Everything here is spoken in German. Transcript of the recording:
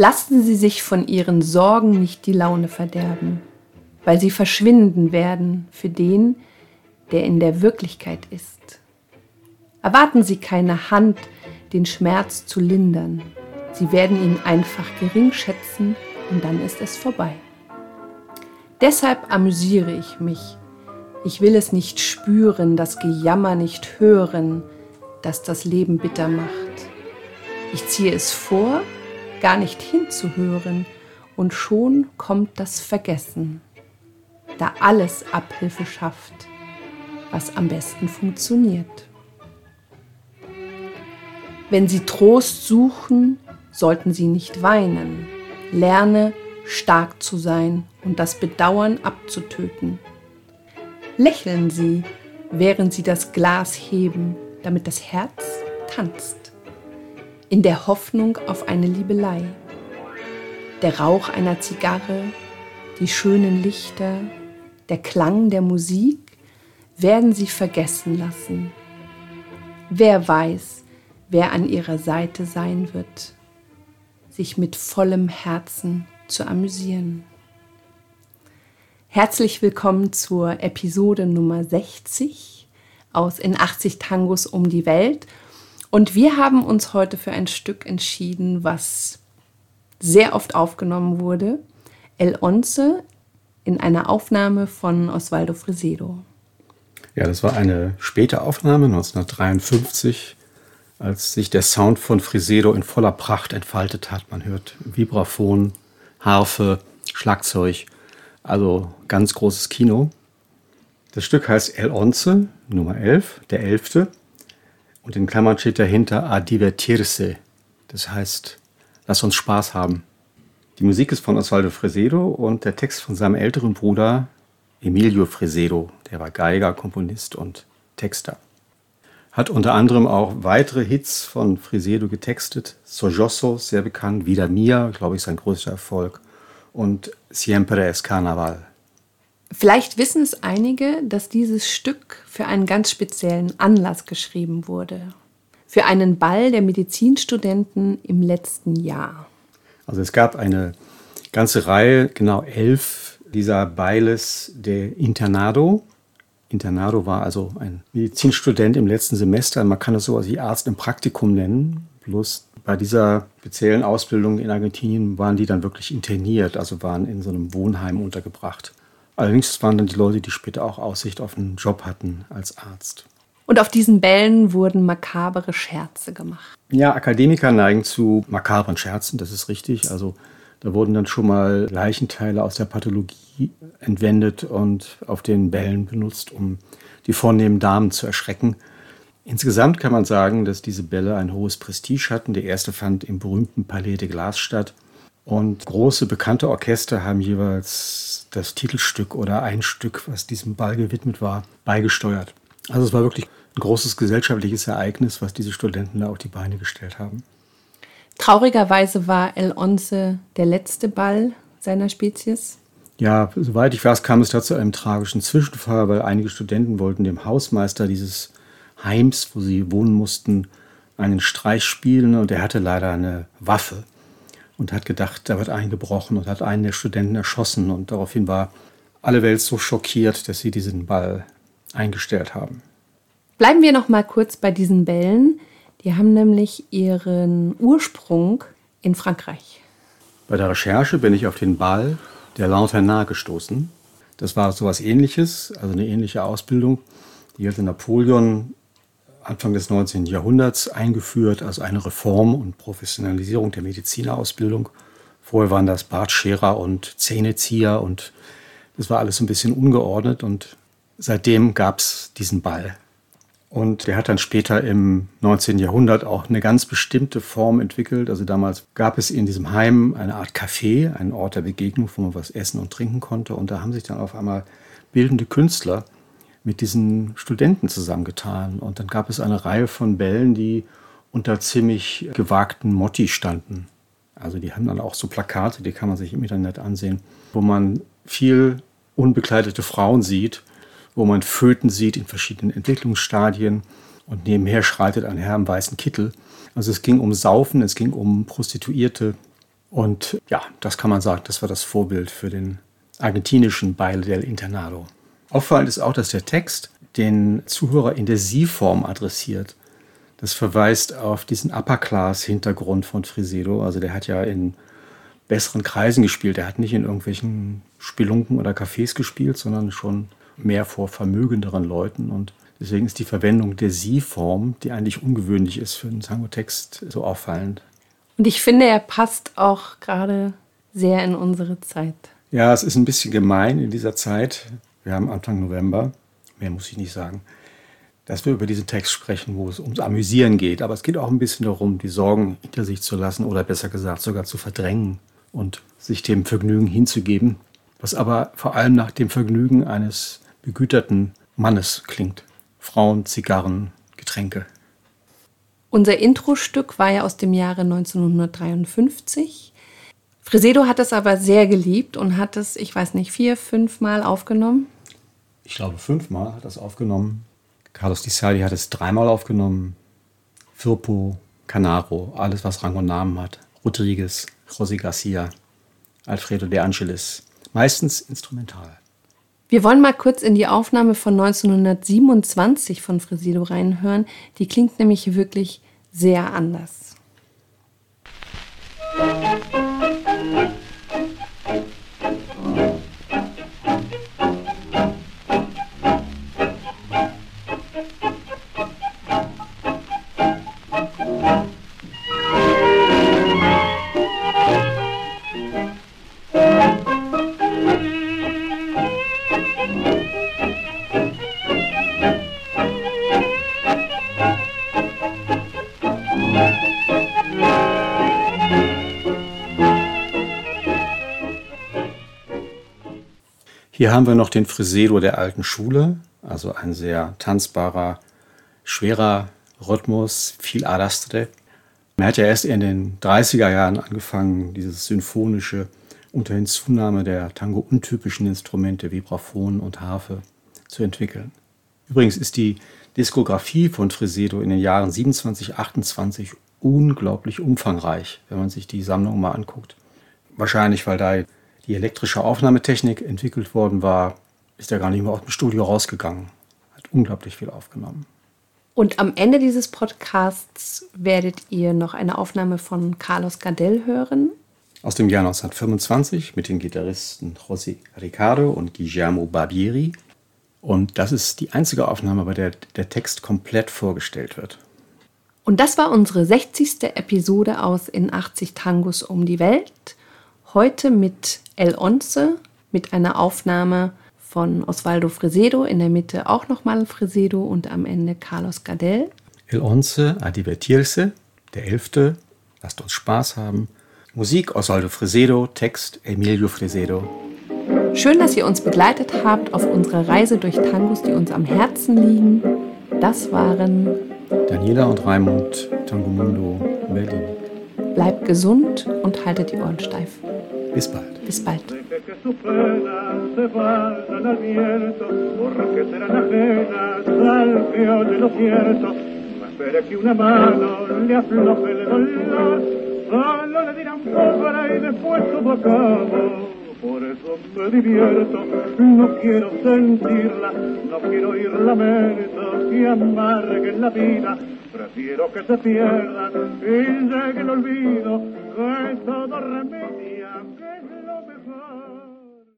Lassen Sie sich von Ihren Sorgen nicht die Laune verderben, weil sie verschwinden werden für den, der in der Wirklichkeit ist. Erwarten Sie keine Hand, den Schmerz zu lindern. Sie werden ihn einfach gering schätzen und dann ist es vorbei. Deshalb amüsiere ich mich. Ich will es nicht spüren, das Gejammer nicht hören, das das Leben bitter macht. Ich ziehe es vor, gar nicht hinzuhören, und schon kommt das Vergessen, da alles Abhilfe schafft, was am besten funktioniert. Wenn Sie Trost suchen, sollten Sie nicht weinen. Lerne, stark zu sein und das Bedauern abzutöten. Lächeln Sie, während Sie das Glas heben, damit das Herz tanzt. In der Hoffnung auf eine Liebelei. Der Rauch einer Zigarre, die schönen Lichter, der Klang der Musik werden Sie vergessen lassen. Wer weiß, wer an ihrer Seite sein wird, sich mit vollem Herzen zu amüsieren. Herzlich willkommen zur Episode Nummer 60 aus In 80 Tangos um die Welt. Und wir haben uns heute für ein Stück entschieden, was sehr oft aufgenommen wurde. El Once in einer Aufnahme von Osvaldo Fresedo. Ja, das war eine späte Aufnahme, 1953 als sich der Sound von Frisedo in voller Pracht entfaltet hat. Man hört Vibraphon, Harfe, Schlagzeug, also ganz großes Kino. Das Stück heißt El Once, Nummer 11, der Elfte. Und in Klammern steht dahinter A divertirse, das heißt, lass uns Spaß haben. Die Musik ist von Osvaldo Fresedo und der Text von seinem älteren Bruder Emilio Fresedo, der war Geiger, Komponist und Texter hat unter anderem auch weitere Hits von Frisedo getextet. Sojoso, sehr bekannt, Vida Mia, glaube ich, sein größter Erfolg. Und Siempre es Carnaval. Vielleicht wissen es einige, dass dieses Stück für einen ganz speziellen Anlass geschrieben wurde. Für einen Ball der Medizinstudenten im letzten Jahr. Also es gab eine ganze Reihe, genau elf dieser Bailes de Internado, Internado war also ein Medizinstudent im letzten Semester. Man kann das so wie Arzt im Praktikum nennen. Bloß bei dieser speziellen Ausbildung in Argentinien waren die dann wirklich interniert, also waren in so einem Wohnheim untergebracht. Allerdings waren dann die Leute, die später auch Aussicht auf einen Job hatten als Arzt. Und auf diesen Bällen wurden makabere Scherze gemacht. Ja, Akademiker neigen zu makabren Scherzen, das ist richtig. Also da wurden dann schon mal Leichenteile aus der Pathologie entwendet und auf den Bällen benutzt, um die vornehmen Damen zu erschrecken. Insgesamt kann man sagen, dass diese Bälle ein hohes Prestige hatten. Der erste fand im berühmten Palais de Glace statt. Und große bekannte Orchester haben jeweils das Titelstück oder ein Stück, was diesem Ball gewidmet war, beigesteuert. Also es war wirklich ein großes gesellschaftliches Ereignis, was diese Studenten da auf die Beine gestellt haben. Traurigerweise war El Once der letzte Ball seiner Spezies. Ja, soweit ich weiß, kam es da zu einem tragischen Zwischenfall, weil einige Studenten wollten dem Hausmeister dieses Heims, wo sie wohnen mussten, einen Streich spielen und er hatte leider eine Waffe und hat gedacht, da wird eingebrochen und hat einen der Studenten erschossen und daraufhin war alle Welt so schockiert, dass sie diesen Ball eingestellt haben. Bleiben wir noch mal kurz bei diesen Bällen. Die haben nämlich ihren Ursprung in Frankreich. Bei der Recherche bin ich auf den Ball der Lanternat gestoßen. Das war sowas ähnliches, also eine ähnliche Ausbildung. Die hatte Napoleon Anfang des 19. Jahrhunderts eingeführt, also eine Reform und Professionalisierung der Medizinerausbildung. Vorher waren das Bartscherer und Zähnezieher und das war alles ein bisschen ungeordnet und seitdem gab es diesen Ball und der hat dann später im 19. Jahrhundert auch eine ganz bestimmte Form entwickelt. Also damals gab es in diesem Heim eine Art Café, einen Ort der Begegnung, wo man was essen und trinken konnte. Und da haben sich dann auf einmal bildende Künstler mit diesen Studenten zusammengetan. Und dann gab es eine Reihe von Bällen, die unter ziemlich gewagten Motti standen. Also die haben dann auch so Plakate, die kann man sich im Internet ansehen, wo man viel unbekleidete Frauen sieht wo man Föten sieht in verschiedenen Entwicklungsstadien und nebenher schreitet ein Herr im weißen Kittel. Also es ging um Saufen, es ging um Prostituierte Und ja, das kann man sagen, das war das Vorbild für den argentinischen Baile del Internado. Auffallend ist auch, dass der Text den Zuhörer in der Sie-Form adressiert. Das verweist auf diesen Upper-Class-Hintergrund von Frisedo. Also der hat ja in besseren Kreisen gespielt. Er hat nicht in irgendwelchen Spelunken oder Cafés gespielt, sondern schon mehr vor vermögenderen Leuten. Und deswegen ist die Verwendung der Sie-Form, die eigentlich ungewöhnlich ist für einen Tango-Text, so auffallend. Und ich finde, er passt auch gerade sehr in unsere Zeit. Ja, es ist ein bisschen gemein in dieser Zeit. Wir haben Anfang November, mehr muss ich nicht sagen, dass wir über diesen Text sprechen, wo es ums Amüsieren geht. Aber es geht auch ein bisschen darum, die Sorgen hinter sich zu lassen oder besser gesagt sogar zu verdrängen und sich dem Vergnügen hinzugeben, was aber vor allem nach dem Vergnügen eines begüterten Mannes klingt. Frauen, Zigarren, Getränke. Unser Intro-Stück war ja aus dem Jahre 1953. Fresedo hat es aber sehr geliebt und hat es, ich weiß nicht, vier, fünf Mal aufgenommen. Ich glaube, fünfmal hat es aufgenommen. Carlos Di Sali hat es dreimal aufgenommen. Firpo, Canaro, alles, was Rang und Namen hat. Rodriguez, José Garcia, Alfredo de Angelis. Meistens instrumental. Wir wollen mal kurz in die Aufnahme von 1927 von Fresedo reinhören. Die klingt nämlich wirklich sehr anders. Musik Hier haben wir noch den Frisedo der alten Schule, also ein sehr tanzbarer, schwerer Rhythmus, viel Arastre. Er hat ja erst in den 30er Jahren angefangen, dieses symphonische unter Hinzunahme der Tango-untypischen Instrumente Vibraphon und Harfe zu entwickeln. Übrigens ist die Diskografie von Frisedo in den Jahren 27, 28 unglaublich umfangreich, wenn man sich die Sammlung mal anguckt. Wahrscheinlich, weil da die elektrische Aufnahmetechnik entwickelt worden war, ist er gar nicht mehr aus dem Studio rausgegangen. Hat unglaublich viel aufgenommen. Und am Ende dieses Podcasts werdet ihr noch eine Aufnahme von Carlos Gardel hören. Aus dem Jahr 1925 mit den Gitarristen José Ricardo und Guillermo Barbieri. Und das ist die einzige Aufnahme, bei der der Text komplett vorgestellt wird. Und das war unsere 60. Episode aus In 80 Tangos um die Welt. Heute mit El Once, mit einer Aufnahme von Osvaldo Fresedo, in der Mitte auch nochmal Fresedo und am Ende Carlos Gardel. El Once a divertirse, der Elfte, lasst uns Spaß haben. Musik Osvaldo Fresedo, Text Emilio Fresedo. Schön, dass ihr uns begleitet habt auf unserer Reise durch Tangos, die uns am Herzen liegen. Das waren Daniela und Raimund, Tango Mundo, Berlin. Bleibt gesund und haltet die Ohren steif. Bis bald. Bis bald. espere que una mano le afloje el dolor, solo le dirán pobre y después todo acabo. Por eso me divierto, no quiero sentirla, no quiero oír lamentos que amarguen la vida, prefiero que se pierdan y llegue el olvido que todo remedio.